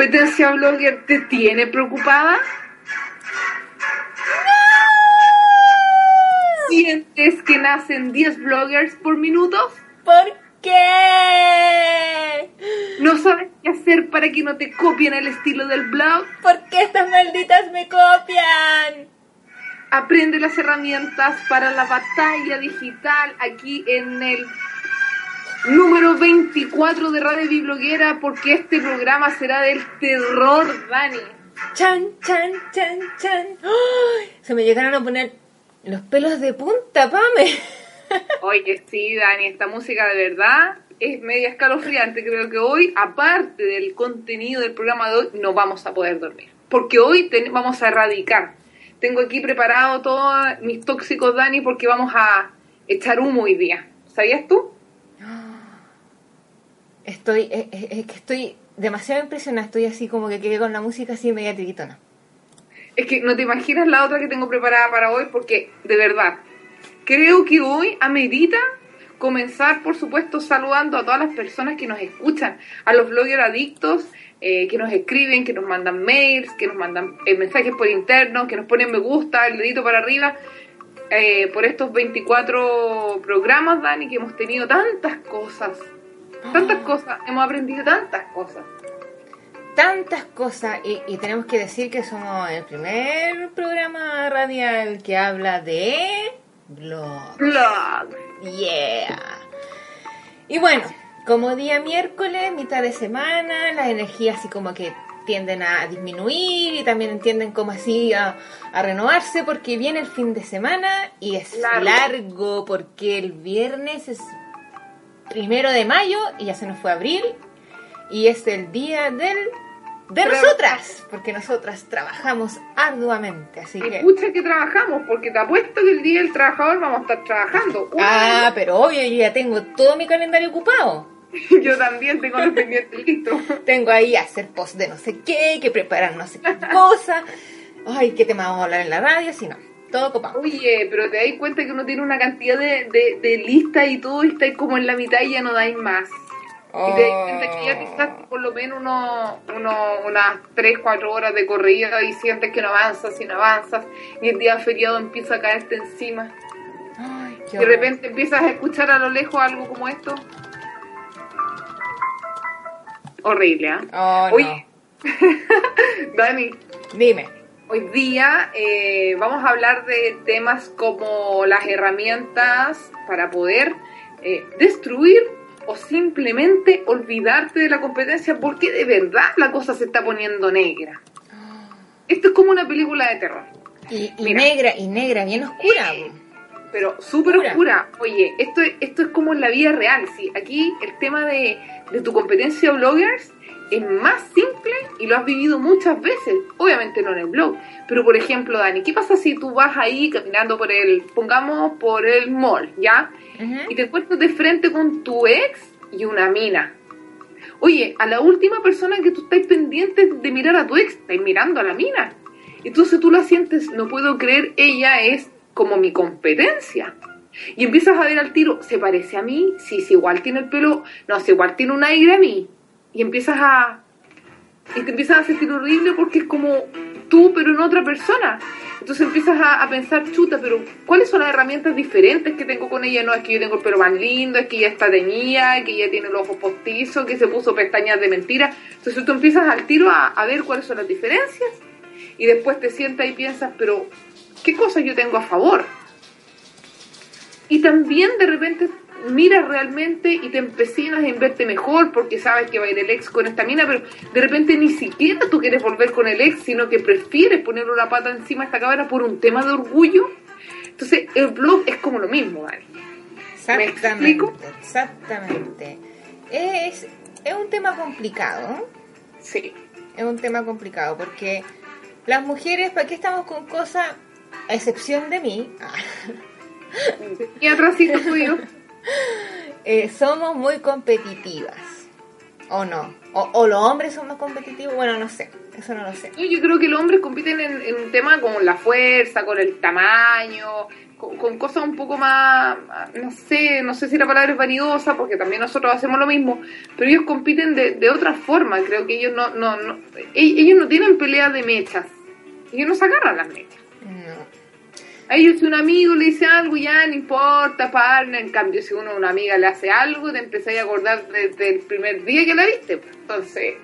Competencia blogger te tiene preocupada? ¿Sientes que nacen 10 bloggers por minuto? ¿Por qué? ¿No sabes qué hacer para que no te copien el estilo del blog? ¿Por qué estas malditas me copian? Aprende las herramientas para la batalla digital aquí en el número 24 de Radio Bibloguera porque este programa será del terror, Dani. Chan, chan, chan, chan. Se me llegaron a poner los pelos de punta, Pame. Oye, sí, Dani, esta música de verdad es media escalofriante. Creo que hoy, aparte del contenido del programa de hoy, no vamos a poder dormir. Porque hoy ten- vamos a erradicar. Tengo aquí preparado todos mis tóxicos, Dani, porque vamos a echar humo hoy día. ¿Sabías tú? Estoy, es, es- es que estoy demasiado impresionada. Estoy así como que quedé con la música así media tiritona. Es que no te imaginas la otra que tengo preparada para hoy, porque de verdad, creo que hoy amerita comenzar, por supuesto, saludando a todas las personas que nos escuchan, a los bloggers adictos eh, que nos escriben, que nos mandan mails, que nos mandan eh, mensajes por interno, que nos ponen me gusta, el dedito para arriba, eh, por estos 24 programas, Dani, que hemos tenido tantas cosas, tantas cosas, hemos aprendido tantas cosas. Tantas cosas. Y, y tenemos que decir que somos el primer programa radial que habla de blog. Blog. Yeah. Y bueno, como día miércoles, mitad de semana, las energías así como que tienden a disminuir y también tienden como así a, a renovarse porque viene el fin de semana y es Largo. largo porque el viernes es primero de mayo y ya se nos fue abril y es el día del de Pero- nosotras porque nosotras trabajamos arduamente así que pucha que trabajamos, porque te apuesto que el día del trabajador vamos a estar trabajando. Uy, ah pero obvio yo ya tengo todo mi calendario ocupado Yo también tengo los pendientes listos. Tengo ahí hacer post de no sé qué, que preparar no sé qué cosa. Ay, qué tema vamos a hablar en la radio, si no. Todo copado. Oye, pero te das cuenta que uno tiene una cantidad de, de, de listas y todo, y estáis como en la mitad y ya no dais más. Y te das cuenta que ya estás por lo menos uno, uno, unas 3, 4 horas de corrida y sientes que no avanzas y no avanzas, y el día feriado empieza a caerte encima. Ay, qué De horror. repente empiezas a escuchar a lo lejos algo como esto. Horrible, ¿ah? Oh, no. Oye, Dani, Dime. Hoy día eh, vamos a hablar de temas como las herramientas para poder eh, destruir o simplemente olvidarte de la competencia porque de verdad la cosa se está poniendo negra. Esto es como una película de terror. Y, negra, y negra, bien oscura. pero súper Oscura. Oye, esto, es- esto es como en la vida real, sí. Aquí el tema de, de tu competencia bloggers es más simple y lo has vivido muchas veces. Obviamente no en el blog, pero por ejemplo, Dani, ¿qué pasa si tú vas ahí caminando por el, pongamos por el mall, ¿ya? Y te encuentras de frente con tu ex y una mina. Oye, a la última persona que tú estás pendiente de mirar a tu ex, estás mirando a la mina. Entonces tú la sientes, no puedo creer, ella es como mi competencia. Y empiezas a ver al tiro, ¿se parece a mí? Sí, sí, igual tiene el pelo, no, sí, igual tiene un aire a mí. Y empiezas a... Y te empiezas a sentir horrible porque es como tú, pero en otra persona. Entonces empiezas a, a pensar, chuta, pero ¿cuáles son las herramientas diferentes que tengo con ella? No, es que yo tengo el pelo más lindo, es que ella está teñida, que ella tiene los ojos postizos, que se puso pestañas de mentira. Entonces tú empiezas al tiro a, a ver cuáles son las diferencias y después te sientas y piensas, pero ¿qué cosas yo tengo a favor? Y también de repente miras realmente y te empecinas en verte mejor porque sabes que va a ir el ex con esta mina, pero de repente ni siquiera tú quieres volver con el ex, sino que prefieres ponerle una pata encima a esta cabra por un tema de orgullo. Entonces, el blog es como lo mismo, Dani. ¿Me explico? Exactamente. Es, es un tema complicado. Sí. Es un tema complicado porque las mujeres, ¿para qué estamos con cosas? A excepción de mí. y atrásito tuyo. Eh, somos muy competitivas. ¿O no? O, los hombres son más competitivos? Bueno, no sé. Eso no lo sé. Yo creo que los hombres compiten en, un tema con la fuerza, con el tamaño, con, cosas un poco más, no sé, no sé si la palabra es vanidosa, porque también nosotros hacemos lo mismo, pero ellos compiten de, de otra forma. Creo que ellos no, no, no, e, ellos no tienen pelea de mechas. Ellos no se agarran las mechas. A ellos si un amigo le dice algo, ya no importa, partner. En cambio, si uno una amiga le hace algo, te empezáis a acordar desde el primer día que la viste. Entonces,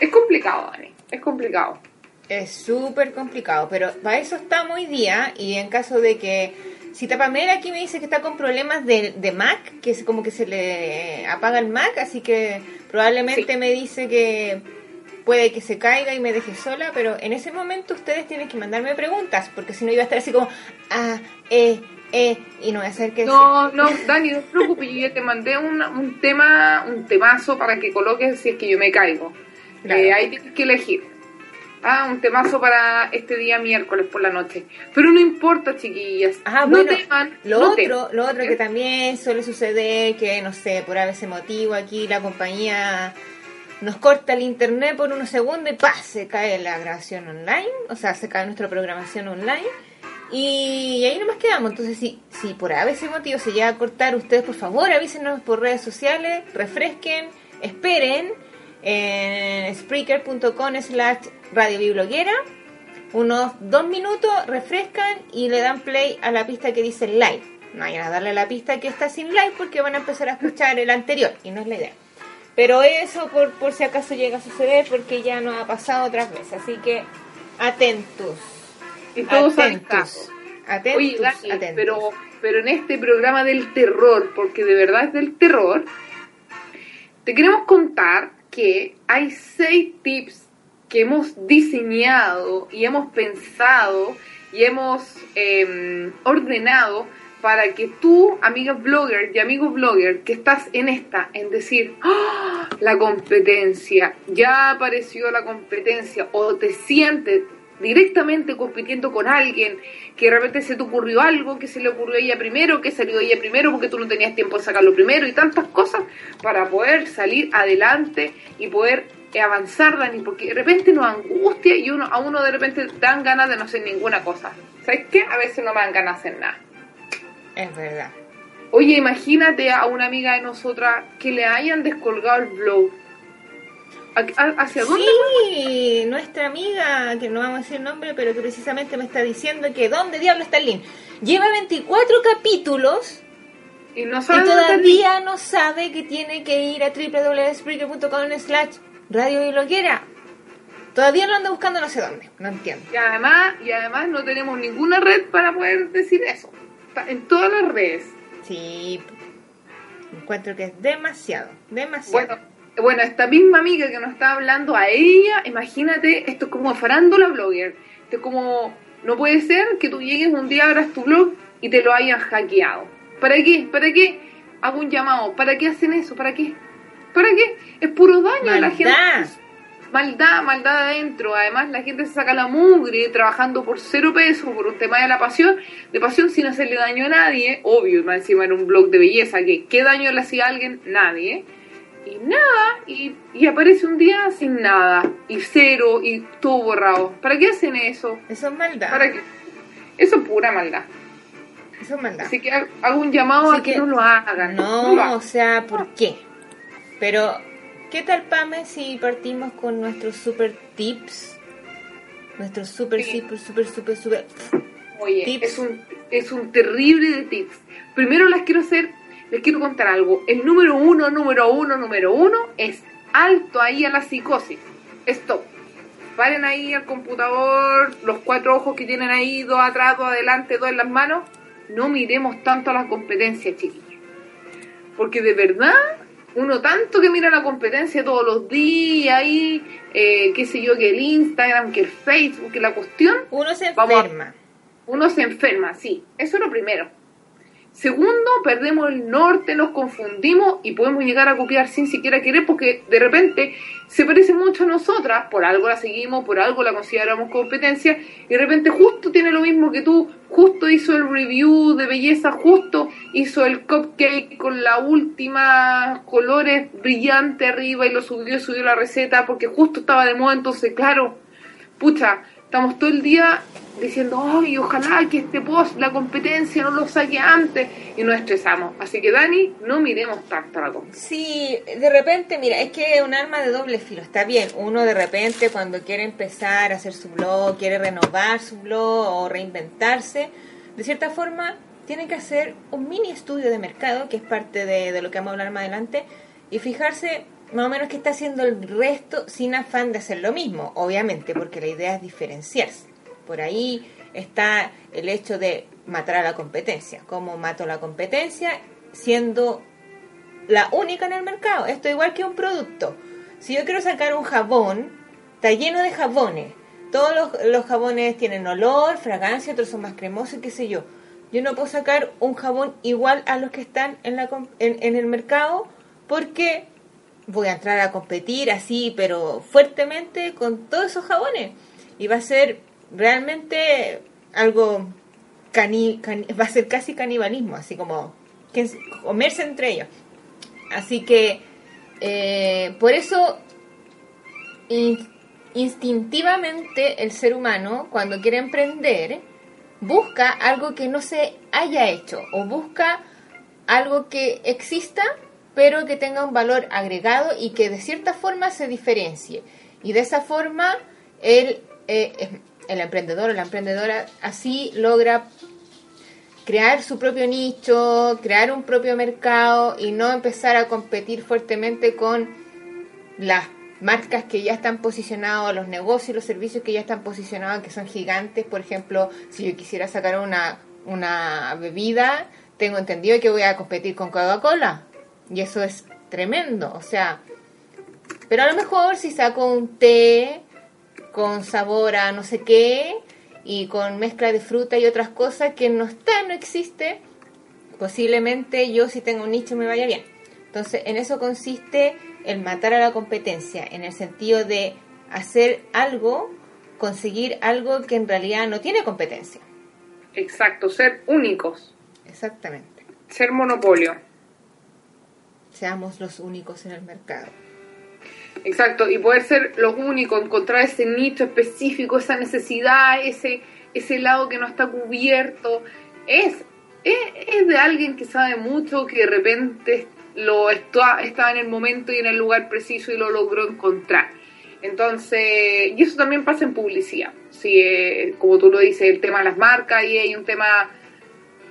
es complicado, Dani. Es complicado. Es súper complicado, pero para eso estamos hoy día y en caso de que... Si Tapamera aquí me dice que está con problemas de, de Mac, que es como que se le apaga el Mac, así que probablemente me dice que puede que se caiga y me deje sola, pero en ese momento ustedes tienen que mandarme preguntas, porque si no iba a estar así como, ah, eh, eh, y no voy a hacer que... No, no, Dani, no te preocupes, yo ya te mandé un, un tema, un temazo para que coloques si es que yo me caigo. Eh, ahí tienes que elegir. Ah, un temazo para este día miércoles por la noche. Pero no importa, chiquillas. Ah, no bueno, lo otro, lo otro que también suele suceder, que no sé, por ese motivo aquí la compañía nos corta el internet por unos segundos y ¡pah! se cae la grabación online, o sea, se cae nuestra programación online. Y ahí nomás quedamos. Entonces, si, si por ese motivo se llega a cortar, ustedes por favor avísenos por redes sociales, refresquen, esperen en spreaker.com slash radiobibloguera. Unos dos minutos, refrescan y le dan play a la pista que dice live. No vayan a darle a la pista que está sin live porque van a empezar a escuchar el anterior y no es la idea. Pero eso por, por si acaso llega a suceder porque ya no ha pasado otras veces. Así que atentos. Todos atentos. Atentos, atentos. Pero, pero en este programa del terror, porque de verdad es del terror, te queremos contar que hay seis tips que hemos diseñado y hemos pensado y hemos em, ordenado para que tú, amiga blogger y amigo blogger, que estás en esta, en decir, ¡Ah! la competencia, ya apareció la competencia, o te sientes directamente compitiendo con alguien, que de repente se te ocurrió algo, que se le ocurrió a ella primero, que salió ella primero porque tú no tenías tiempo de sacarlo primero y tantas cosas para poder salir adelante y poder avanzar, Dani, porque de repente nos angustia y uno, a uno de repente dan ganas de no hacer ninguna cosa. ¿Sabes qué? A veces no me dan ganas de hacer nada. Es verdad. Oye, imagínate a una amiga de nosotras que le hayan descolgado el blog. ¿Hacia dónde? Sí, nuestra amiga, que no vamos a decir el nombre, pero que precisamente me está diciendo que ¿dónde diablo está el link? Lleva 24 capítulos y, no sabe todavía no sabe que tiene que ir a www.spreaker.com slash radio y bloguera. Todavía lo anda buscando no sé dónde, no entiendo. Y además, y además no tenemos ninguna red para poder decir eso en todas las redes. Sí, encuentro que es demasiado, demasiado. Bueno, bueno, esta misma amiga que nos está hablando a ella, imagínate, esto es como farándula blogger. Esto es como, no puede ser que tú llegues un día, abras tu blog y te lo hayan hackeado. ¿Para qué? ¿Para qué? Hago un llamado. ¿Para qué hacen eso? ¿Para qué? ¿Para qué? Es puro daño a la gente maldad, maldad adentro. Además, la gente se saca la mugre trabajando por cero pesos por un tema de la pasión, de pasión sin hacerle daño a nadie. Obvio, más encima en un blog de belleza, que ¿qué daño le hacía a alguien? Nadie. Y nada, y, y, aparece un día sin nada, y cero, y todo borrado. ¿Para qué hacen eso? Eso es maldad. ¿Para qué? Eso es pura maldad. Eso es maldad. Así que hago un llamado a que, no lo hagan. no o sea, ¿por qué? Pero ¿Qué tal, Pame, si partimos con nuestros super tips? Nuestros super, super, super, super, super. Oye, Es, un, es un terrible de tips. Primero les quiero hacer, les quiero contar algo. El número uno, número uno, número uno es alto ahí a la psicosis. Stop. Paren ahí al computador, los cuatro ojos que tienen ahí, dos atrás, dos adelante, dos en las manos. No miremos tanto a las competencias, chiquillos. Porque de verdad, uno tanto que mira la competencia todos los días, y eh, qué sé yo, que el Instagram, que el Facebook, que la cuestión. Uno se a- enferma. Uno se enferma, sí. Eso es lo primero. Segundo, perdemos el norte, nos confundimos y podemos llegar a copiar sin siquiera querer porque de repente se parece mucho a nosotras, por algo la seguimos, por algo la consideramos competencia y de repente justo tiene lo mismo que tú, justo hizo el review de belleza, justo hizo el cupcake con la última colores brillante arriba y lo subió, subió la receta porque justo estaba de moda, entonces claro, pucha, estamos todo el día diciendo, ay, ojalá que este post, la competencia no lo saque antes, y nos estresamos. Así que, Dani, no miremos tanto la competencia. Sí, de repente, mira, es que es un arma de doble filo. Está bien, uno de repente cuando quiere empezar a hacer su blog, quiere renovar su blog o reinventarse, de cierta forma tiene que hacer un mini estudio de mercado, que es parte de, de lo que vamos a hablar más adelante, y fijarse más o menos qué está haciendo el resto sin afán de hacer lo mismo, obviamente, porque la idea es diferenciarse. Por ahí está el hecho de matar a la competencia. ¿Cómo mato la competencia? Siendo la única en el mercado. Esto es igual que un producto. Si yo quiero sacar un jabón, está lleno de jabones. Todos los, jabones tienen olor, fragancia, otros son más cremosos, qué sé yo. Yo no puedo sacar un jabón igual a los que están en, la, en el mercado porque voy a entrar a competir así, pero fuertemente con todos esos jabones. Y va a ser realmente algo cani, cani- va a ser casi canibalismo, así como que comerse entre ellos. Así que eh, por eso in- instintivamente el ser humano cuando quiere emprender busca algo que no se haya hecho o busca algo que exista pero que tenga un valor agregado y que de cierta forma se diferencie y de esa forma el, eh, el emprendedor o la emprendedora así logra crear su propio nicho, crear un propio mercado y no empezar a competir fuertemente con las marcas que ya están posicionados, los negocios los servicios que ya están posicionados, que son gigantes. Por ejemplo, si yo quisiera sacar una, una bebida, tengo entendido que voy a competir con Coca-Cola. Y eso es tremendo. O sea, pero a lo mejor si saco un té con sabor a no sé qué y con mezcla de fruta y otras cosas que no está, no existe, posiblemente yo si tengo un nicho me vaya bien. Entonces, en eso consiste el matar a la competencia, en el sentido de hacer algo, conseguir algo que en realidad no tiene competencia. Exacto, ser únicos, Exactamente. ser monopolio. Seamos los únicos en el mercado. Exacto, y poder ser los únicos, encontrar ese nicho específico, esa necesidad, ese, ese lado que no está cubierto, es, es, de alguien que sabe mucho, que de repente lo está, estaba en el momento y en el lugar preciso y lo logró encontrar. Entonces, y eso también pasa en publicidad. Si, eh, como tú lo dices, el tema de las marcas, y hay un tema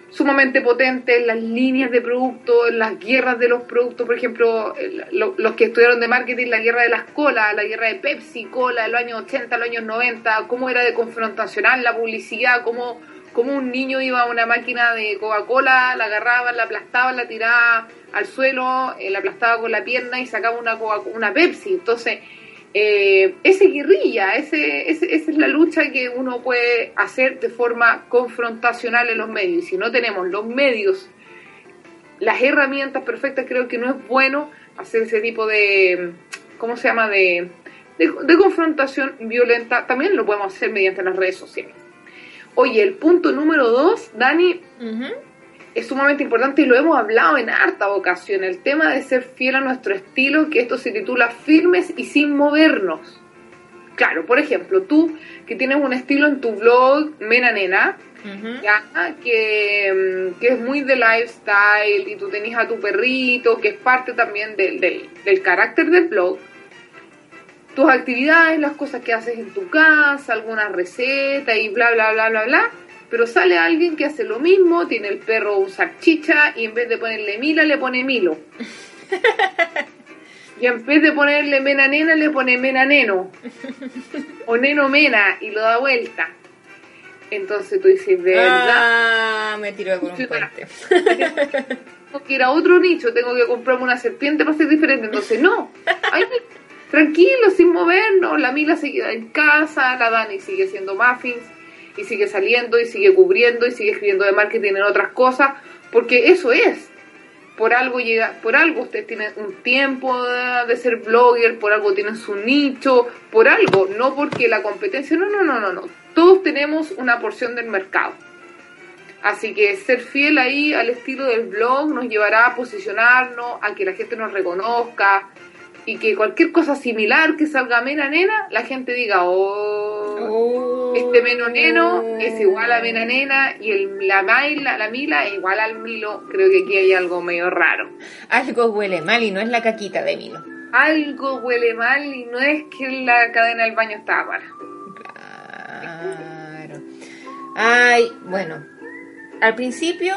sumamente potente en las líneas de producto, en las guerras de los productos, por ejemplo, los que estudiaron de marketing, la guerra de las colas, la guerra de Pepsi, cola, de los años 80, los años 90, cómo era de confrontacional la publicidad, cómo, cómo un niño iba a una máquina de Coca-Cola, la agarraba, la aplastaba, la tiraba al suelo, eh, la aplastaba con la pierna y sacaba una, Coca- una Pepsi. Entonces, eh, ese guerrilla, esa es la lucha que uno puede hacer de forma confrontacional en los medios. Y si no tenemos los medios, las herramientas perfectas, creo que no es bueno hacer ese tipo de, ¿cómo se llama?, de, de confrontación violenta. También lo podemos hacer mediante las redes sociales. Oye, el punto número dos, Dani, es sumamente importante y lo hemos hablado en harta ocasión, el tema de ser fiel a nuestro estilo, que esto se titula firmes y sin movernos. Claro, por ejemplo, tú que tienes un estilo en tu blog, Mena Nena, ya, que, mm, que es muy de lifestyle y tú tenés a tu perrito, que es parte también del, del, del carácter del blog, tus actividades, las cosas que haces en tu casa, algunas recetas y bla, bla, bla, bla, bla. Pero sale alguien que hace lo mismo, tiene el perro un salchicha y en vez de ponerle Mila le pone Milo. Y en vez de ponerle Mena Nena le pone Mena Neno. O Neno Mena y lo da vuelta. Entonces tú dices, de verdad. Ah, me tiró por un puente. tengo que ir a otro nicho, tengo que comprarme una serpiente para ser diferente. Entonces, no. Ay, tranquilo, sin movernos. La Mila se queda en casa, la Dani sigue haciendo muffins y sigue saliendo y sigue cubriendo y sigue escribiendo de marketing en otras cosas, porque eso es. Por algo llega, por algo ustedes tienen un tiempo de, ser blogger, por algo tienen su nicho, por algo, no porque la competencia, no, no, no, no, no. Todos tenemos una porción del mercado. Así que ser fiel ahí al estilo del blog nos llevará a posicionarnos, a que la gente nos reconozca y que cualquier cosa similar que salga mena nena, la gente diga, oh, este meno neno es igual a mena nena y el, la, maila, la mila es igual al milo. Creo que aquí hay algo medio raro. Algo huele mal y no es la caquita de Milo. Algo huele mal y no es que la cadena del baño está para. Claro. Ay, bueno. Al principio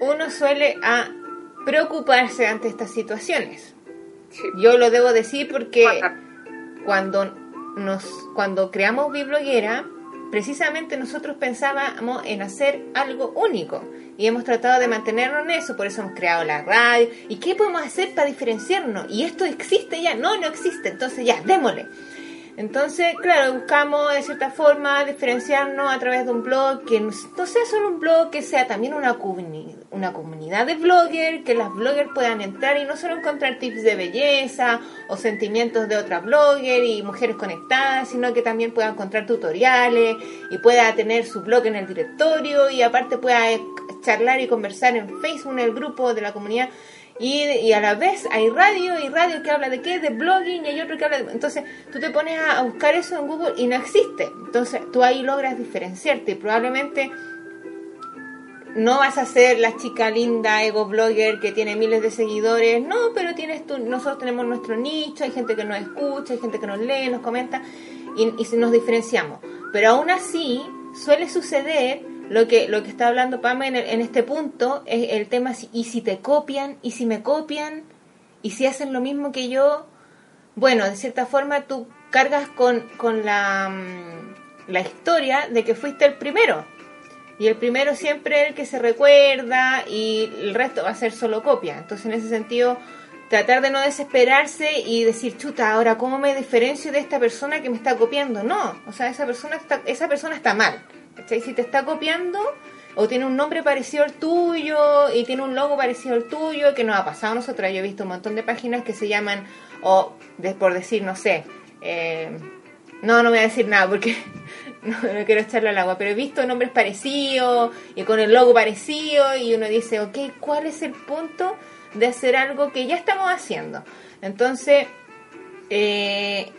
uno suele a preocuparse ante estas situaciones. Sí. Yo lo debo decir porque cuando nos cuando creamos Bibloguera, precisamente nosotros pensábamos en hacer algo único y hemos tratado de mantenernos en eso, por eso hemos creado la radio. ¿Y qué podemos hacer para diferenciarnos? ¿Y esto existe ya? No, no existe, entonces ya, démosle. Entonces, claro, buscamos de cierta forma diferenciarnos a través de un blog que no sea solo un blog, que sea también una, comuni- una comunidad de bloggers, que las bloggers puedan entrar y no solo encontrar tips de belleza o sentimientos de otras bloggers y mujeres conectadas, sino que también pueda encontrar tutoriales y pueda tener su blog en el directorio y aparte pueda eh, charlar y conversar en Facebook, en el grupo de la comunidad. Y, y a la vez hay radio y radio que habla de qué, de blogging y hay otro que habla de... Entonces tú te pones a, a buscar eso en Google y no existe. Entonces tú ahí logras diferenciarte y probablemente no vas a ser la chica linda ego blogger que tiene miles de seguidores, no, pero tienes tú, nosotros tenemos nuestro nicho, hay gente que nos escucha, hay gente que nos lee, nos comenta y, y nos diferenciamos. Pero aún así suele suceder lo que lo que está hablando Pame en, en este punto es el tema y si te copian y si me copian y si hacen lo mismo que yo, bueno, de cierta forma tú cargas con, con la, mm, la historia de que fuiste el primero. Y el primero siempre es el que se recuerda y el resto va a ser solo copia. Entonces, en ese sentido, tratar de no desesperarse y decir, chuta, ahora, ¿cómo me diferencio de esta persona que me está copiando? No, o sea, esa persona está, esa persona está mal. ¿cachai? Si te está copiando o tiene un nombre parecido al tuyo y tiene un logo parecido al tuyo, que nos ha pasado a nosotros. Yo he visto un montón de páginas que se llaman, o por decir, no sé, eh, no, no voy a decir nada porque no, quiero echarle al agua, pero he visto nombres parecidos y con el logo parecido y uno dice, ok, ¿cuál es el punto de hacer algo que ya estamos haciendo? Entonces, eh,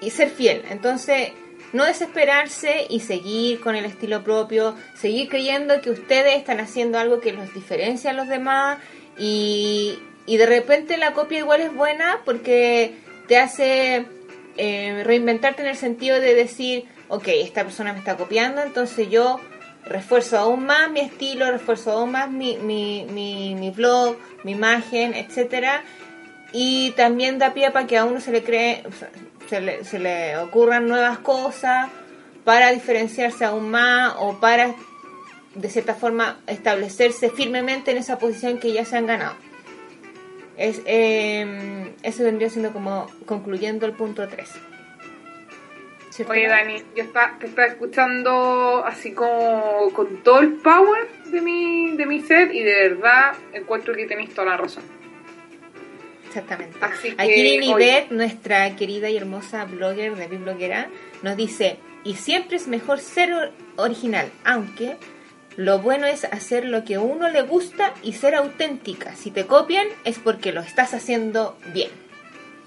y ser fiel. Entonces, no desesperarse y seguir con el estilo propio, seguir creyendo que ustedes están haciendo algo que los diferencia a los demás y, y de repente la copia igual es buena porque te hace eh, reinventarte en el sentido de decir, ok, esta persona me está copiando, entonces yo refuerzo aún más mi estilo, refuerzo aún más mi, mi, mi, blog, mi imagen, etcétera. Y también da pie para que a uno se le cree se le, se le ocurran nuevas cosas para diferenciarse aún más o para de cierta forma establecerse firmemente en esa posición que ya se han ganado. Es eh, eso vendría siendo como concluyendo el punto 3 ¿Cierto? Oye, Dani, yo está, te estaba escuchando así como con todo el power de mi, de mi set y de verdad encuentro que tenéis toda la razón. Exactamente. Así que, Aquí Lili oye. Beth, nuestra querida y hermosa blogger de Bibloguera, nos dice, y siempre es mejor ser or- original, aunque lo bueno es hacer lo que a uno le gusta y ser auténtica. Si te copian es porque lo estás haciendo bien.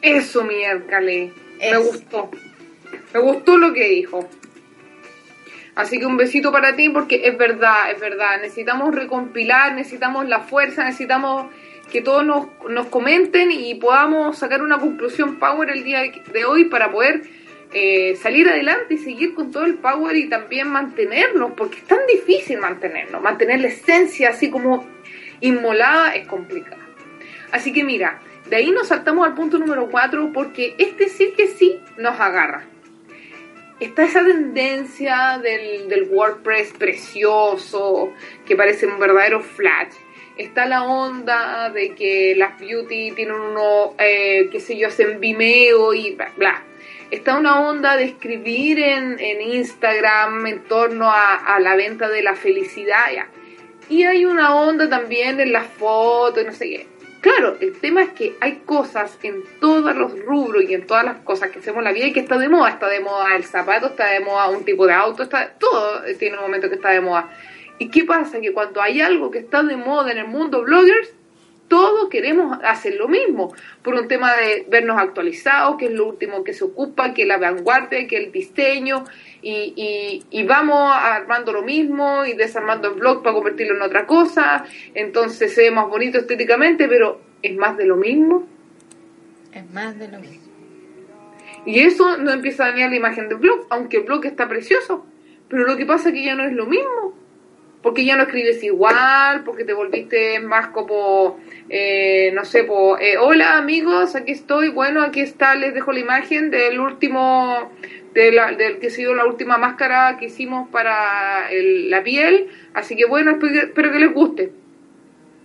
Eso, mi Ercale. Me gustó. Me gustó lo que dijo. Así que un besito para ti porque es verdad, es verdad. Necesitamos recompilar, necesitamos la fuerza, necesitamos que todos nos, nos comenten y podamos sacar una conclusión power el día de hoy para poder eh, salir adelante y seguir con todo el power y también mantenernos, porque es tan difícil mantenernos. Mantener la esencia así como inmolada es complicado. Así que mira, de ahí nos saltamos al punto número 4 porque este sí que sí nos agarra. Está esa tendencia del, del WordPress precioso, que parece un verdadero flash, está la onda de que las beauty tienen uno, eh, qué sé yo, hacen Vimeo y bla, bla. Está una onda de escribir en, en Instagram en torno a, a, la venta de la felicidad. Y hay una onda también en las fotos, no sé qué. Claro, el tema es que hay cosas en todos los rubros y en todas las cosas que hacemos en la vida y que está de moda. Está de moda el zapato, está de moda un tipo de auto, está todo tiene un momento que está de moda. ¿Y qué pasa? Que cuando hay algo que está de moda en el mundo bloggers, todos queremos hacer lo mismo, por un tema de vernos actualizados, que es lo último que se ocupa, que la vanguardia, que el diseño, y, y, y, vamos armando lo mismo y desarmando el blog para convertirlo en otra cosa, entonces se ve más bonito estéticamente, pero es más de lo mismo. Es más de lo mismo. Y eso no empieza a dañar la imagen del blog, aunque el blog está precioso, pero lo que pasa es que ya no es lo mismo porque ya no escribes igual, porque te volviste más como, eh, no sé, po, eh, hola amigos, aquí estoy, bueno, aquí está, les dejo la imagen del último, de del que ha sido la última máscara que hicimos para el, la piel, así que bueno, espero, espero que les guste.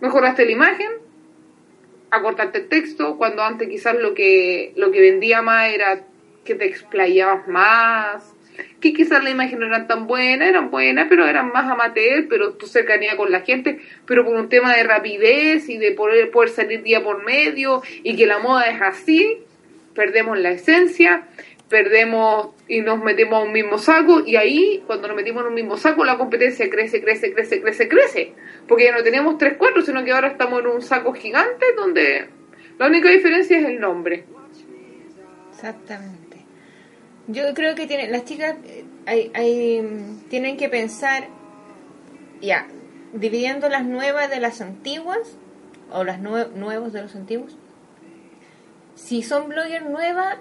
Mejoraste la imagen, acortaste el texto, cuando antes quizás lo que, lo que vendía más era que te explayabas más, que quizás la imagen no eran tan buenas, eran buenas, pero eran más amateur, pero tu cercanía con la gente, pero por un tema de rapidez y de poder, poder salir día por medio y que la moda es así, perdemos la esencia, perdemos y nos metemos a un mismo saco y ahí cuando nos metimos en un mismo saco la competencia crece, crece, crece, crece, crece, porque ya no tenemos tres, cuatro, sino que ahora estamos en un saco gigante donde la única diferencia es el nombre. Exactamente. Yo creo que tiene, las chicas hay, hay, tienen que pensar, ya, dividiendo las nuevas de las antiguas, o las nue nuevos de los antiguos. Si son bloggers nuevas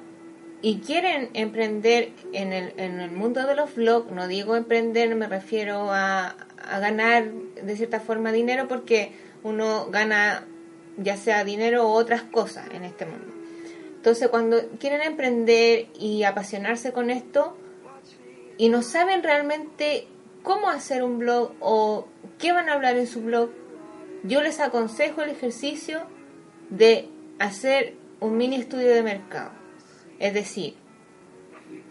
y quieren emprender en el, en el mundo de los vlogs, no digo emprender, me refiero a, a ganar de cierta forma dinero porque uno gana ya sea dinero o otras cosas en este mundo. Entonces, cuando quieren emprender y apasionarse con esto y no saben realmente cómo hacer un blog o qué van a hablar en su blog, yo les aconsejo el ejercicio de hacer un mini estudio de mercado. Es decir,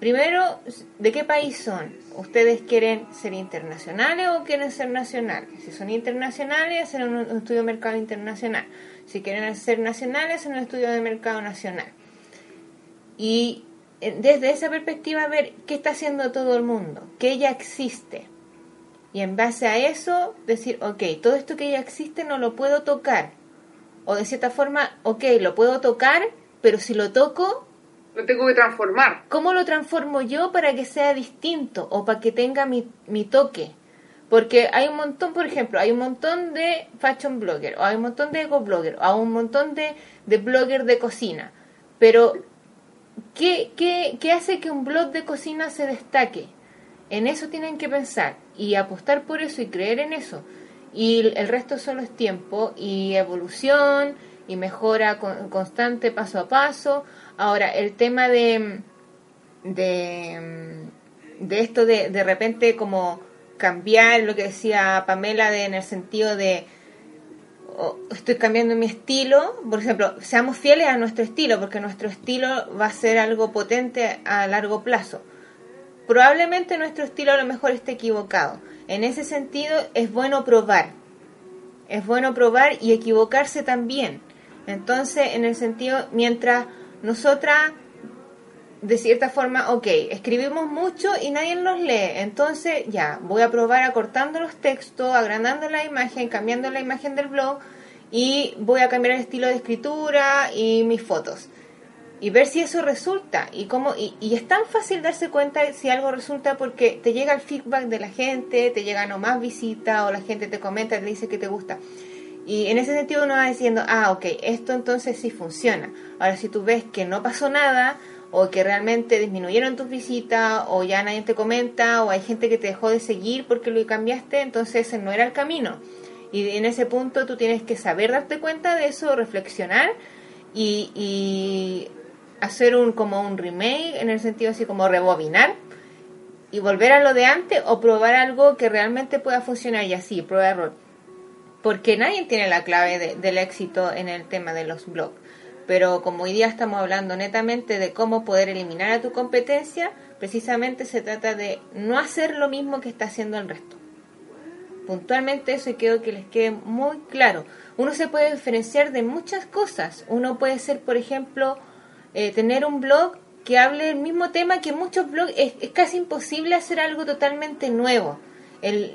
primero, ¿de qué país son? ¿Ustedes quieren ser internacionales o quieren ser nacionales? Si son internacionales, hacer un estudio de mercado internacional. Si quieren ser nacionales, hacer un estudio de mercado nacional y eh, desde esa perspectiva ver qué está haciendo todo el mundo, qué ya existe. Y en base a eso decir, ok, todo esto que ya existe no lo puedo tocar. O de cierta forma, ok, lo puedo tocar, pero si lo toco... Lo tengo que transformar. ¿Cómo lo transformo yo para que sea distinto o para que tenga mi, mi toque? Porque hay un montón, por ejemplo, hay un montón de fashion blogger, o hay un montón de eco blogger, o hay un montón de, de blogger de cocina. Pero ¿Qué, qué, qué hace que un blog de cocina se destaque? En eso tienen que pensar y apostar por eso y creer en eso. Y el resto solo es tiempo y evolución y mejora constante paso a paso. Ahora, el tema de, de, de esto de de repente como cambiar lo que decía Pamela de, en el sentido de estoy cambiando mi estilo, por ejemplo, seamos fieles a nuestro estilo, porque nuestro estilo va a ser algo potente a largo plazo. Probablemente nuestro estilo a lo mejor esté equivocado. En ese sentido es bueno probar. Es bueno probar y equivocarse también. Entonces, en el sentido, mientras nosotras, de cierta forma, ok, escribimos mucho y nadie nos lee, entonces ya, voy a probar acortando los textos, agrandando la imagen, cambiando la imagen del blog y voy a cambiar el estilo de escritura y mis fotos. Y ver si eso resulta. Y cómo y, y, es tan fácil darse cuenta si algo resulta porque te llega el feedback de la gente te llegan o más visitas o la gente te comenta te dice que te gusta. Y en ese sentido uno va diciendo ah ok esto entonces sí funciona. Ahora si tú ves que no pasó nada o que realmente disminuyeron tus visitas o ya nadie te comenta o hay gente que te dejó de seguir porque lo cambiaste entonces ese no era el camino y en ese punto tú tienes que saber darte cuenta de eso, reflexionar y, y hacer un como un remake en el sentido así como rebobinar y volver a lo de antes o probar algo que realmente pueda funcionar y así, prueba error. porque nadie tiene la clave de- del éxito en el tema de los blogs. Pero como hoy día estamos hablando netamente de cómo poder eliminar a tu competencia, precisamente se trata de no hacer lo mismo que está haciendo el resto. Puntualmente eso y quiero que les quede muy claro. Uno se puede diferenciar de muchas cosas. Uno puede ser, por ejemplo, eh, tener un blog que hable del mismo tema que muchos blogs. Es, casi imposible hacer algo totalmente nuevo. El,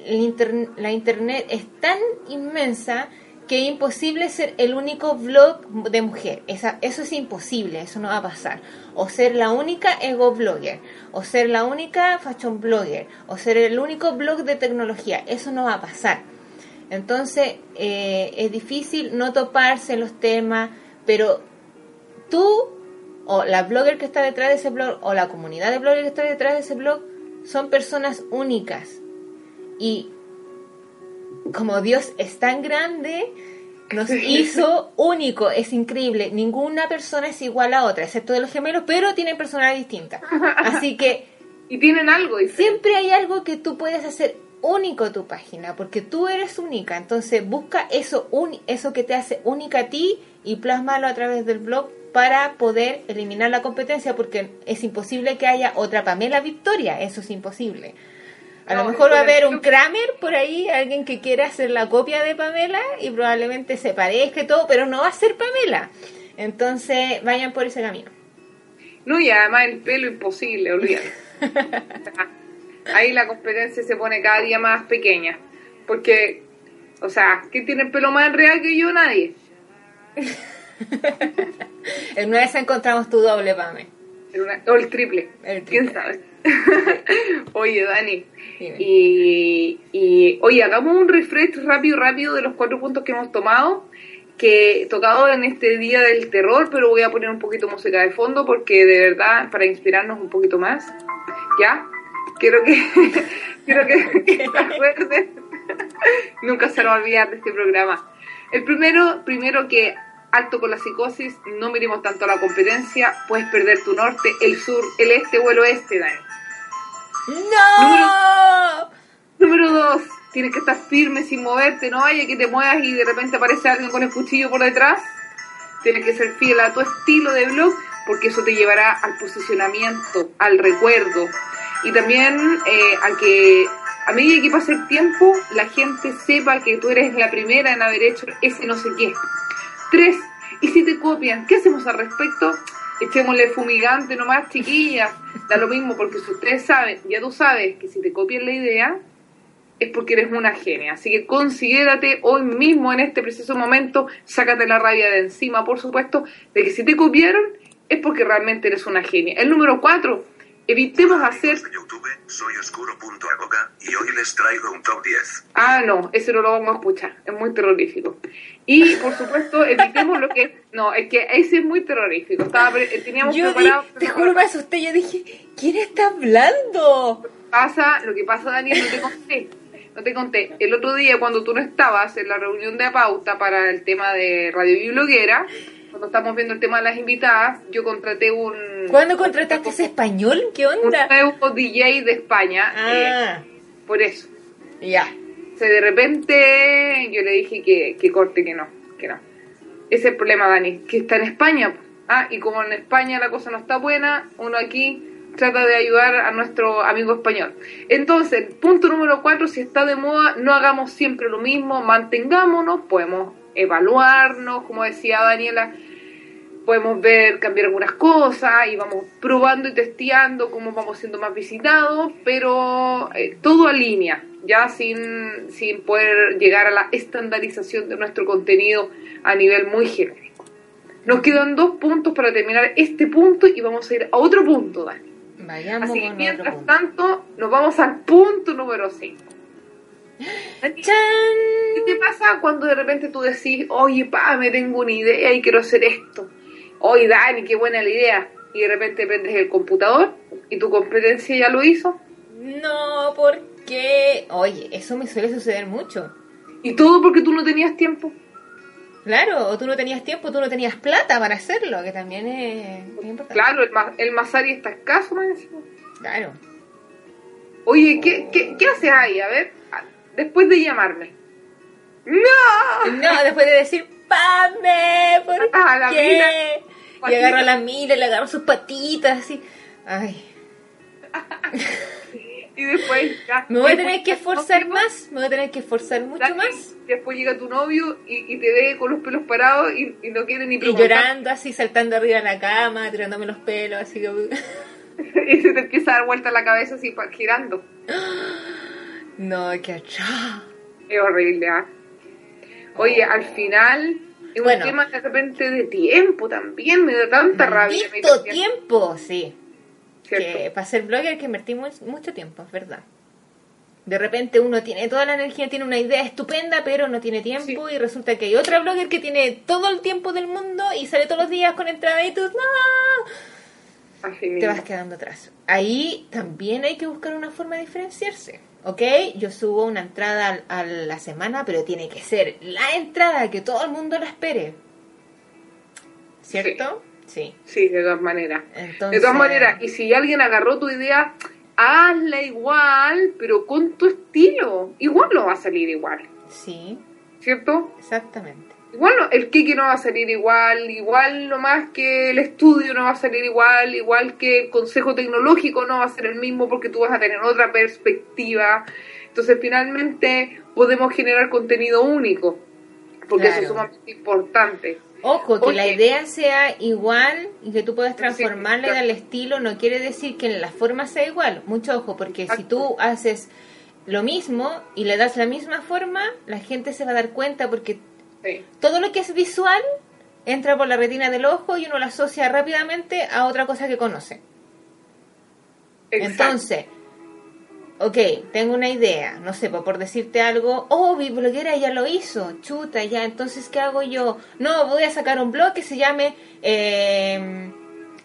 la internet es tan inmensa que es imposible ser el único blog de mujer. Eso es imposible, eso no va a pasar. O ser la única ego blogger, o ser la única fashion blogger, o ser el único blog de tecnología. Eso no va a pasar. Entonces, eh, es difícil no toparse los temas, pero tú o la blogger que está detrás de ese blog o la comunidad de bloggers que está detrás de ese blog son personas únicas. Y como Dios es tan grande, nos hizo único, es increíble. Ninguna persona es igual a otra, excepto de los gemelos, pero tienen personalidades distintas. Así que Y tienen algo siempre hay algo que tú puedes hacer único tu página, porque tú eres única. Entonces busca eso, uni- eso que te hace única a ti y plásmalo a través del blog para poder eliminar la competencia, porque es imposible que haya otra Pamela Victoria, eso es imposible. A lo mejor va a haber un Kramer por ahí, alguien que quiera hacer la copia de Pamela y probablemente se parezca y todo, pero no va a ser Pamela. Entonces vayan por ese camino. No, y además el pelo imposible, olvídate. Ahí la competencia se pone cada día más pequeña. Porque, o sea, ¿quién tiene el pelo más real que yo? Nadie. En una vez encontramos tu doble, Pame. El una- O el triple. El ¿Quién sabe? oye, Dani. Y, y, oye, hagamos un refresh rápido, rápido de los cuatro puntos que hemos tomado. Que tocado en este día del terror, pero voy a poner un poquito música de fondo porque de verdad, para inspirarnos un poquito más. ¿Ya? Quiero que, quiero que. Nunca se nos va a olvidar de este programa. El primero, primero que alto con la psicosis, no miremos tanto a la competencia, puedes perder tu norte, el sur, el este o el oeste, Dani. ¡No! Número dos, tienes que estar firme sin moverte, no vaya que te muevas y de repente aparece alguien con el cuchillo por detrás. Tienes que ser fiel a tu estilo de blog porque eso te llevará al posicionamiento, al recuerdo y también eh, a que a medida que pase el tiempo la gente sepa que tú eres la primera en haber hecho ese no sé qué. Tres, y si te copian, ¿qué hacemos al respecto? Echémosle fumigante nomás, chiquillas. Da lo mismo porque si ustedes saben, ya tú sabes que si te copian la idea, es porque eres una genia. Así que considérate hoy mismo, en este preciso momento, sácate la rabia de encima, por supuesto, de que si te copiaron, es porque realmente eres una genia. El número cuatro, evitemos hacer... YouTube, soy oscuro.agoga y hoy les traigo un top 10. Ah, no, ese no lo vamos a escuchar, es muy terrorífico. Y, por supuesto, evitemos lo que... No, es que ese es muy terrorífico. Estaba pre- teníamos Yo di, preparado... te juro, me asusté. Yo dije, ¿quién está hablando? pasa, lo que pasa, Daniel, no te conté. No te conté. El otro día, cuando tú no estabas en la reunión de pauta para el tema de Radio Bibloguera, cuando estamos viendo el tema de las invitadas, yo contraté un. ¿Cuándo contrataste ese español? ¿Qué Un onda? nuevo DJ de España. eh, Ah, por eso. ya. O sea, de repente yo le dije que, que corte, que no, que no. Ese es el problema, Dani, que está en España. Ah, y como en España la cosa no está buena, uno aquí trata de ayudar a nuestro amigo español. Entonces, punto número cuatro, si está de moda, no hagamos siempre lo mismo, mantengámonos, podemos evaluarnos, como decía Daniela, podemos ver, cambiar algunas cosas y vamos probando y testeando cómo vamos siendo más visitados, pero eh, todo a línea, ya sin, sin poder llegar a la estandarización de nuestro contenido a nivel muy genérico. Nos quedan dos puntos para terminar este punto y vamos a ir a otro punto, Dani. Vayamos Así que mientras tanto, nos vamos al punto número 5. ¿Qué te pasa cuando de repente tú decís, oye, pa, me tengo una idea y quiero hacer esto? Oye, Dani, qué buena la idea. Y de repente prendes el computador y tu competencia ya lo hizo. No, ¿por qué? Oye, eso me suele suceder mucho. Y todo porque tú no tenías tiempo. Claro, o tú no tenías tiempo, tú no tenías plata para hacerlo, que también es, es importante. Claro, el, el Masari está escaso, me encima. Claro. Oye, ¿qué, qué, ¿qué haces ahí? A ver, después de llamarme. ¡No! No, después de decir, ¡Pame! ¿Por Ah, la qué? mina. Y agarro a la mira, le agarro sus patitas, así. Ay, Y después ya. me voy a tener que esforzar más, me voy a tener que esforzar mucho Dani, más. Después llega tu novio y, y te ve con los pelos parados y, y no quiere ni Y preguntar. llorando así, saltando arriba de la cama, tirándome los pelos, así como... y se te empieza a dar vuelta la cabeza así girando. No, qué atroz. Es horrible, ¿ah? Oye, al final es Bueno. un tema de repente de tiempo también, me da tanta rabia. también, tiempo, sí. ¿cierto? Que para ser blogger hay que invertir mu- mucho tiempo, es verdad. De repente uno tiene toda la energía, tiene una idea estupenda, pero no tiene tiempo y resulta que hay otra blogger que tiene todo el tiempo del mundo y sale todos los días con entrada y tú, ¡no! Así Te mismo. vas quedando atrás. Ahí también hay que buscar una forma de diferenciarse. ¿Ok? Yo subo una entrada a la semana, pero tiene que ser la entrada que todo el mundo la espere. ¿Cierto? Sí. Sí, de todas maneras. Entonces, De todas maneras, y si alguien agarró tu idea, hazla igual, pero con tu estilo. Igual no va a salir igual, Sí, ¿cierto? exactamente. Igual no- el Kiki no va a salir igual, igual no más que el estudio no va a salir igual, igual que el consejo tecnológico no va a ser el mismo porque tú vas a tener otra perspectiva. Entonces finalmente podemos generar contenido único, porque eso es sumamente importante. Ojo, que la idea sea igual y que tú puedas transformarla claro. darle estilo, no quiere decir que en la forma sea igual. Mucho ojo, porque si tú haces lo mismo y le das la misma forma, la gente se va a dar cuenta porque Sí. todo lo que es visual entra por la retina del ojo y uno lo asocia rápidamente a otra cosa que conoce. Exacto. Entonces, ok, tengo una idea, no sé, por decirte algo, oh, mi bloguera ya lo hizo, chuta, ya, entonces, ¿qué hago yo? No, voy a sacar un blog que se llame eh,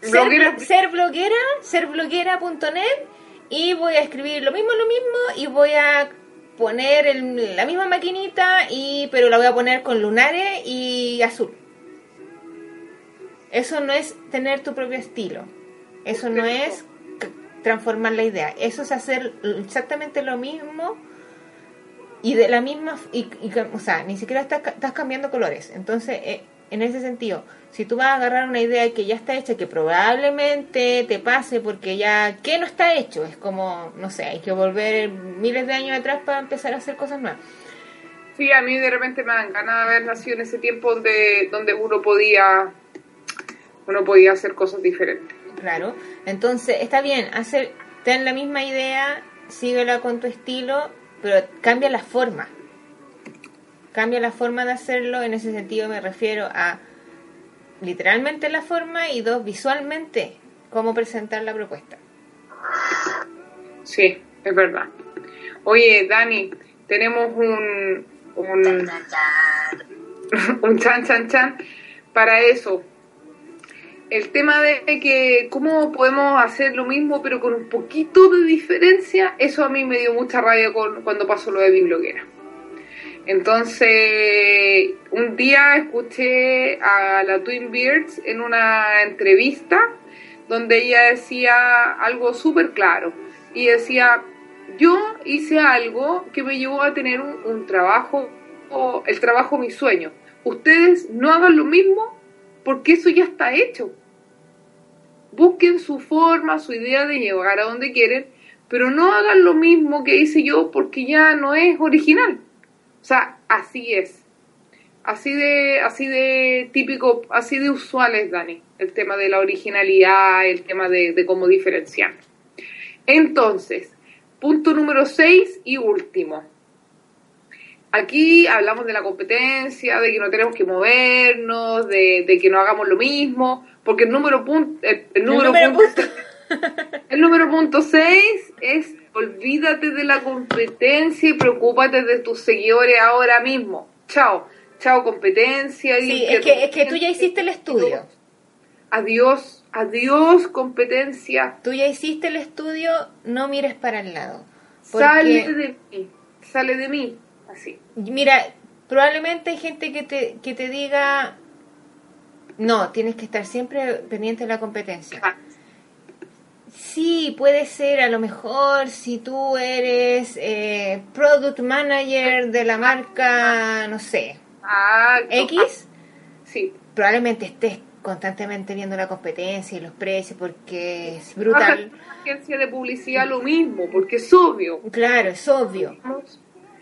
ser bloguera, serbloguera.net y voy a escribir lo mismo, lo mismo y voy a poner el- la misma maquinita y pero la voy a poner con lunares y azul. Eso no es tener tu propio estilo. Eso no es transformar la idea. Eso es hacer exactamente lo mismo y de la misma y, o sea, ni siquiera estás, estás cambiando colores. Entonces, eh, en ese sentido, si tú vas a agarrar una idea que ya está hecha, que probablemente te pase porque ya, ¿qué no está hecho? Es como, no sé, hay que volver miles de años atrás para empezar a hacer cosas nuevas. Sí, a mí de repente me dan ganas de haber nacido en ese tiempo donde, donde uno podía uno podía hacer cosas diferentes. Claro. Entonces, está bien, hacer, ten la misma idea, síguela con tu estilo, pero cambia la forma. Cambia la forma de hacerlo, en ese sentido me refiero a literalmente la forma y dos, visualmente, cómo presentar la propuesta. Sí, es verdad. Oye, Dani, tenemos un un, un chan chan chan para eso. El tema de que cómo podemos hacer lo mismo pero con un poquito de diferencia, eso a mí me dio mucha rabia con, cuando pasó lo de mi bloguera. Entonces, un día escuché a la Twin Beards en una entrevista donde ella decía algo súper claro y decía, yo hice algo que me llevó a tener un, un trabajo, o el trabajo mi sueño. Ustedes no hagan lo mismo porque eso ya está hecho. Busquen su forma, su idea de llegar a donde quieren, pero no hagan lo mismo que hice yo porque ya no es original. O sea, así es. Así de, así de típico, así de usual es, Dani. El tema de la originalidad, el tema de, de cómo diferenciar. Entonces, punto número 6 y último. Aquí hablamos de la competencia, de que no tenemos que movernos, de, de que no hagamos lo mismo, porque el número punto, el, el número, número punto, el número punto 6 es olvídate de la competencia y preocúpate de tus seguidores ahora mismo. Chao, chao competencia. Sí, es que, es que tú ya hiciste el estudio. Adiós, adiós competencia. Tú ya hiciste el estudio, no mires para el lado. Sale de mí, sale de mí. Así. mira, probablemente hay gente que te, que te diga, no, tienes que estar siempre pendiente de la competencia. Ah, Sí, puede ser a lo mejor si tú eres eh, product manager de la marca, no sé, Ah, X, Sí. probablemente estés constantemente viendo la competencia y los precios porque es brutal. La agencia de publicidad lo mismo, porque es obvio. Claro, es obvio.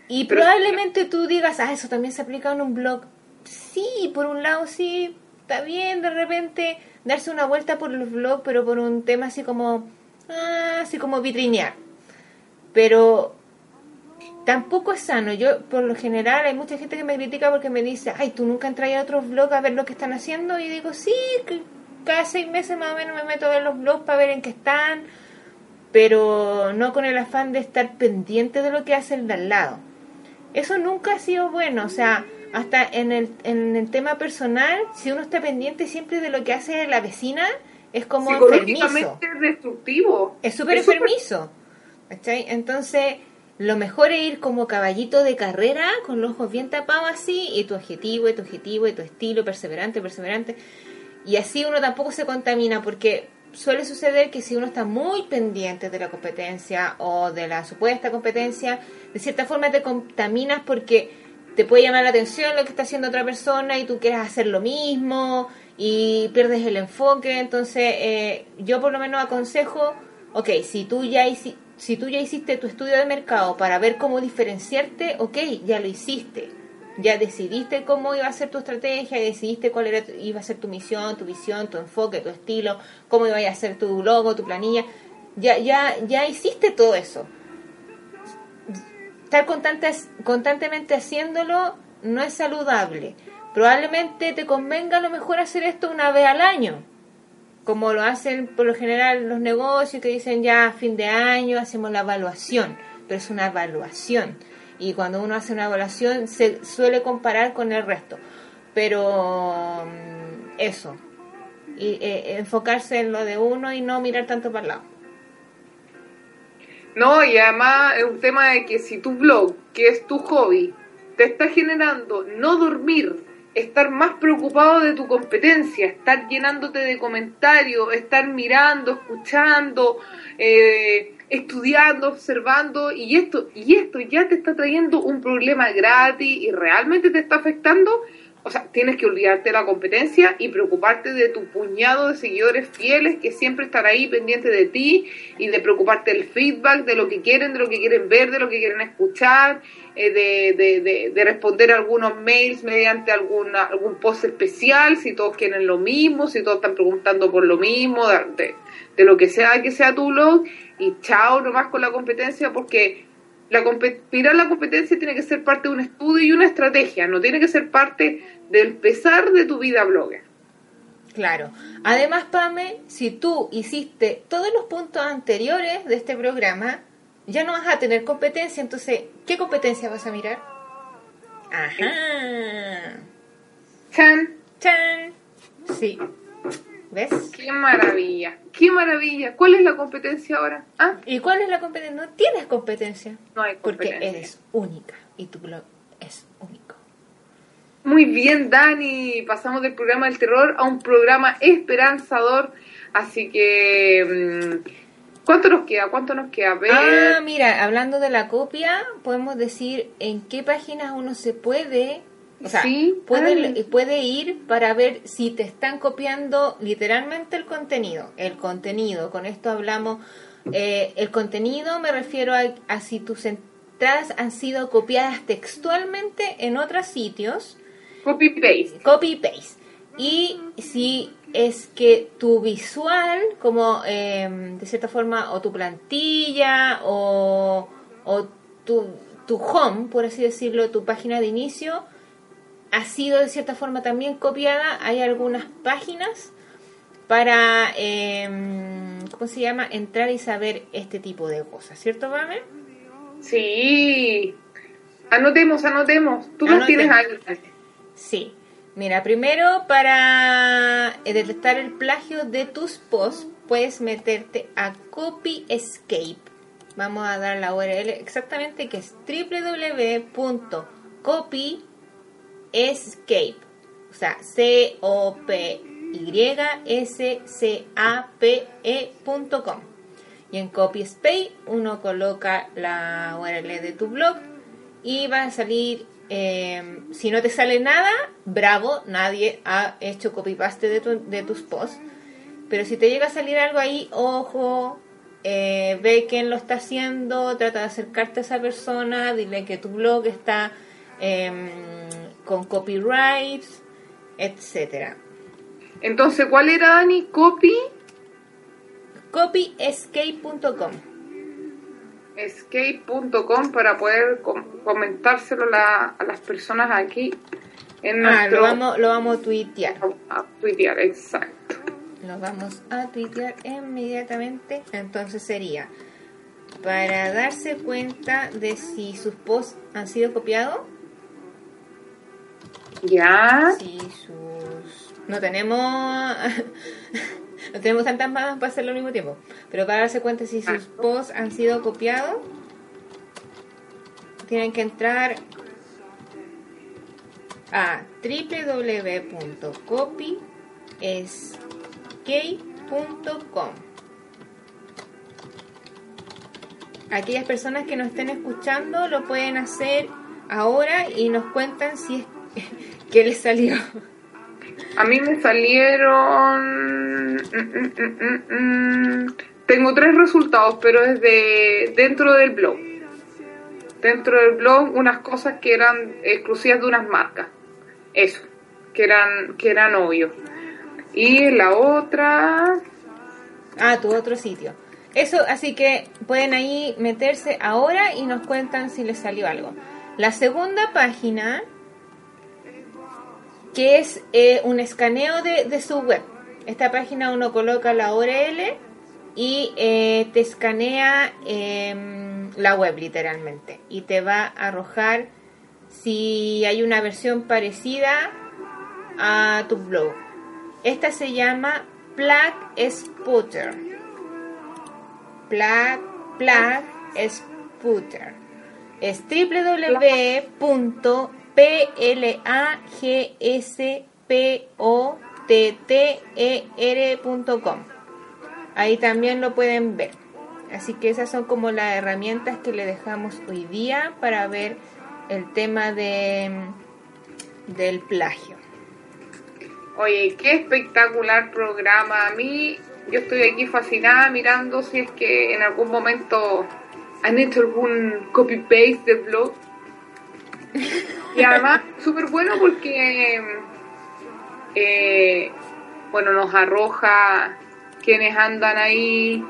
Y Pero- probablemente tú digas, ah, eso también se aplica en un blog. Sí, por un lado sí, está bien de repente darse una vuelta por los blogs, pero por un tema así como, ah, así como vitrinear. Pero tampoco es sano. Yo, por lo general, hay mucha gente que me critica porque me dice, ay, tú nunca entras a otros blogs a ver lo que están haciendo. Y digo, sí, cada seis meses más o menos me meto a ver los blogs para ver en qué están, pero no con el afán de estar pendiente de lo que hace el de al lado. Eso nunca ha sido bueno, o sea, hasta en el, en el tema personal, si uno está pendiente siempre de lo que hace la vecina, es como enfermizo. Psicológicamente es destructivo. Es súper enfermizo. ¿cachai? Entonces, lo mejor es ir como caballito de carrera, con los ojos bien tapados así, y tu objetivo, y tu objetivo, y tu estilo, perseverante, perseverante. Y así uno tampoco se contamina, porque suele suceder que si uno está muy pendiente de la competencia o de la supuesta competencia, de cierta forma te contaminas porque te puede llamar la atención lo que está haciendo otra persona y tú quieres hacer lo mismo y pierdes el enfoque. Entonces, eh, yo por lo menos aconsejo, ok, si tú ya hici- si tú ya hiciste tu estudio de mercado para ver cómo diferenciarte, ok, ya lo hiciste. Ya decidiste cómo iba a ser tu estrategia, decidiste cuál era, iba a ser tu misión, tu visión, tu enfoque, tu estilo, cómo iba a ser tu logo, tu planilla. Ya, ya, ya hiciste todo eso estar constantes- constantemente haciéndolo no es saludable. Probablemente te convenga a lo mejor hacer esto una vez al año, como lo hacen por lo general los negocios que dicen ya a fin de año hacemos la evaluación, pero es una evaluación. Y cuando uno hace una evaluación se suele comparar con el resto. Pero mm, eso, y, eh, enfocarse en lo de uno y no mirar tanto para el lado. No, y además es un tema de que si tu blog, que es tu hobby, te está generando no dormir, estar más preocupado de tu competencia, estar llenándote de comentarios, estar mirando, escuchando, eh, estudiando, observando, y esto, y esto ya te está trayendo un problema gratis y realmente te está afectando, o sea, tienes que olvidarte de la competencia y preocuparte de tu puñado de seguidores fieles que siempre están ahí pendientes de ti y de preocuparte del feedback, de lo que quieren, de lo que quieren ver, de lo que quieren escuchar, eh, de, de, de, de responder algunos mails mediante alguna, algún post especial, si todos quieren lo mismo, si todos están preguntando por lo mismo, de, de, de lo que sea que sea tu blog y chao nomás con la competencia porque la mirar la competencia tiene que ser parte de un estudio y una estrategia, no tiene que ser parte del pesar de tu vida blogger. Claro. Además, Pame, si tú hiciste todos los puntos anteriores de este programa, ya no vas a tener competencia. Entonces, ¿qué competencia vas a mirar? Ajá. ¡Chan! ¡Chan! Sí. ¿Ves? ¡Qué maravilla! ¡Qué maravilla! ¿Cuál es la competencia ahora? ¿Ah? ¿Y cuál es la competencia? No tienes competencia. No hay Porque competencia. eres única y tu blog es único. Muy bien, Dani. Pasamos del programa del terror a un programa esperanzador. Así que, mm, ¿cuánto nos queda? ¿Cuánto nos queda? A ver. Ah, mira, hablando de la copia, podemos decir en qué páginas uno se puede, o sea, Sí, puede, puede ir para ver si te están copiando literalmente el contenido. El contenido, con esto hablamos, eh, el contenido me refiero a, a si tus entradas han sido copiadas textualmente en otros sitios Copy paste. copy paste y si es que tu visual como eh, de cierta forma o tu plantilla o, o tu, tu home por así decirlo tu página de inicio ha sido de cierta forma también copiada hay algunas páginas para eh, cómo se llama entrar y saber este tipo de cosas cierto Pame? Sí. Anotemos, anotemos. Tú Anotemos. tienes ahí. Sí. Mira, primero para eh, detectar el plagio de tus posts, puedes meterte a Copy Escape. Vamos a dar la URL exactamente que es www.copyescape. O sea, C-O-P-Y-S-C-A-P-E.com. Y en Copy Space uno coloca la URL de tu blog y va a salir, eh, si no te sale nada, bravo, nadie ha hecho copy-paste de, tu- de tus posts. Pero si te llega a salir algo ahí, ojo, eh, ve quién lo está haciendo, trata de acercarte a esa persona, dile que tu blog está em, con copyrights, etcétera. Entonces, ¿cuál era, Dani? Copy Copyescape.com. escape.com para poder com- comentárselo la- a las personas aquí en Ah, nuestro lo vamos, lo vamos a tuitear. a tuitear, exacto. Lo vamos a tuitear inmediatamente. Entonces sería para darse cuenta de si sus posts han sido copiados. Ya. Si sus. No tenemos. no tenemos tantas manos para hacerlo al mismo tiempo. Pero para darse cuenta si sus posts han sido copiados, tienen que entrar a www.copyescape.com. Aquellas personas que nos estén escuchando lo pueden hacer ahora y nos cuentan si es que les salió. A mí me salieron. mm, mm, mm, mm, mm. Tengo tres resultados, pero es de dentro del blog. Dentro del blog, unas cosas que eran exclusivas de unas marcas. Eso, que eran, que eran obvios. Y la otra. Ah, tu otro sitio. Eso, así que pueden ahí meterse ahora y nos cuentan si les salió algo. La segunda página, que es eh, un escaneo de, de su web. Esta página uno coloca la URL y eh, te escanea em, la web literalmente. Y te va a arrojar si hay una versión parecida a tu blog. Esta se llama Plug Sputter. Plug, plug Sputter. Es www.plagspotter.com. Ahí también lo pueden ver. Así que esas son como las herramientas que le dejamos hoy día para ver el tema de del plagio. Oye, qué espectacular programa. A mí, yo estoy aquí fascinada mirando si es que en algún momento han hecho algún copy-paste del blog. Y además, súper bueno porque, eh, bueno, nos arroja quienes andan ahí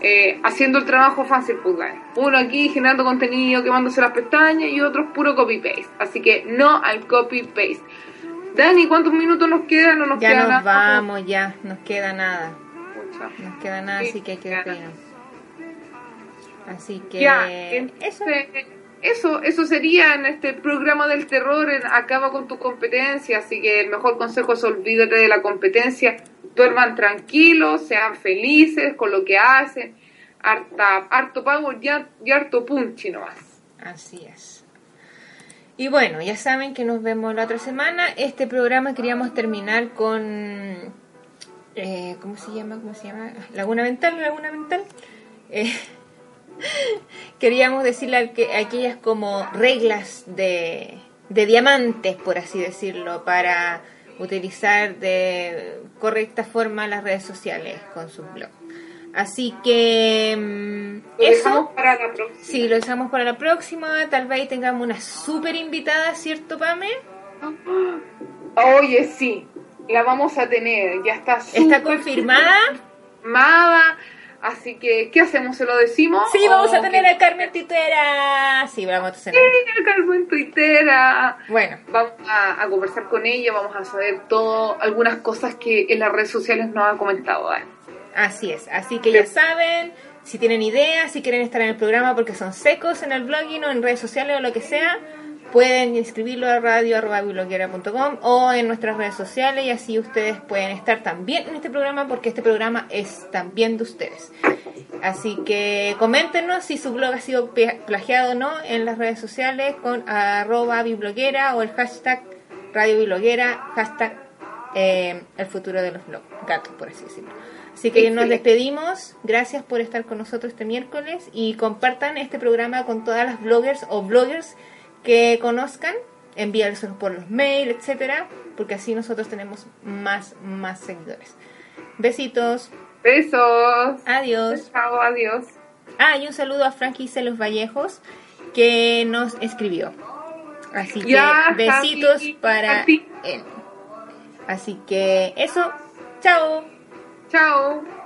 eh, haciendo el trabajo fácil, pues. Uno aquí generando contenido, quemándose las pestañas y otros puro copy-paste. Así que no al copy-paste. Dani, ¿cuántos minutos nos quedan? No nos Ya queda nos nada. vamos, ya, nos queda nada. Nos queda nada, Sí, así que hay que despedirnos. Así que Ya, eso. Eso, eso sería en este programa del terror, en Acaba con tu competencia, así que el mejor consejo es olvídate de la competencia, duerman tranquilos, sean felices con lo que hacen, harta, harto pago y, y harto punchi nomás. Así es. Y bueno, ya saben que nos vemos la otra semana. Este programa queríamos terminar con. eh, ¿Cómo se llama? ¿Cómo se llama? Laguna Mental, Laguna Mental. Eh, queríamos decirle a, aquellas como reglas de, de diamantes, por así decirlo, para utilizar de correcta forma las redes sociales con su blog. Así que mm, Lo eso. dejamos para la próxima. Sí, lo dejamos para la próxima. Tal vez tengamos una súper invitada, ¿cierto, Pame? Oye, sí, la vamos a tener, ya está ¿Está súper, confirmada? confirmada, así que, ¿qué hacemos? ¿Se lo decimos? Sí, vamos a ¿O tener a Carmen Titera. Sí, vamos a tener. Sí, a Carmen Tuitera. Bueno, Vamos a, a conversar con ella, vamos a saber todo, algunas cosas que en las redes sociales nos ha comentado Dani. así es. Así que ya saben, si tienen ideas, si quieren estar en el programa porque son secos en el blogging o en redes sociales o lo que sea, pueden inscribirlo a radio.biblioquera.com o en nuestras redes sociales y así ustedes pueden estar también en este programa porque este programa es también de ustedes. Así que coméntenos si su blog ha sido plagiado o no en las redes sociales con arroba bibloguera o el hashtag radio bibloguera, hashtag eh, el futuro de los blog, gatos por así decirlo. Así que nos despedimos. Gracias por estar con nosotros este miércoles y compartan este programa con todas las bloggers o bloggers que conozcan. Envíalos por los mails, etcétera, porque así nosotros tenemos más, más seguidores. Besitos. Besos. Adiós. Chao, adiós. Ah, y un saludo a Frankie Celos Vallejos que nos escribió. Así que Ya, besitos Javi, para él. Así que eso, chao. Chao.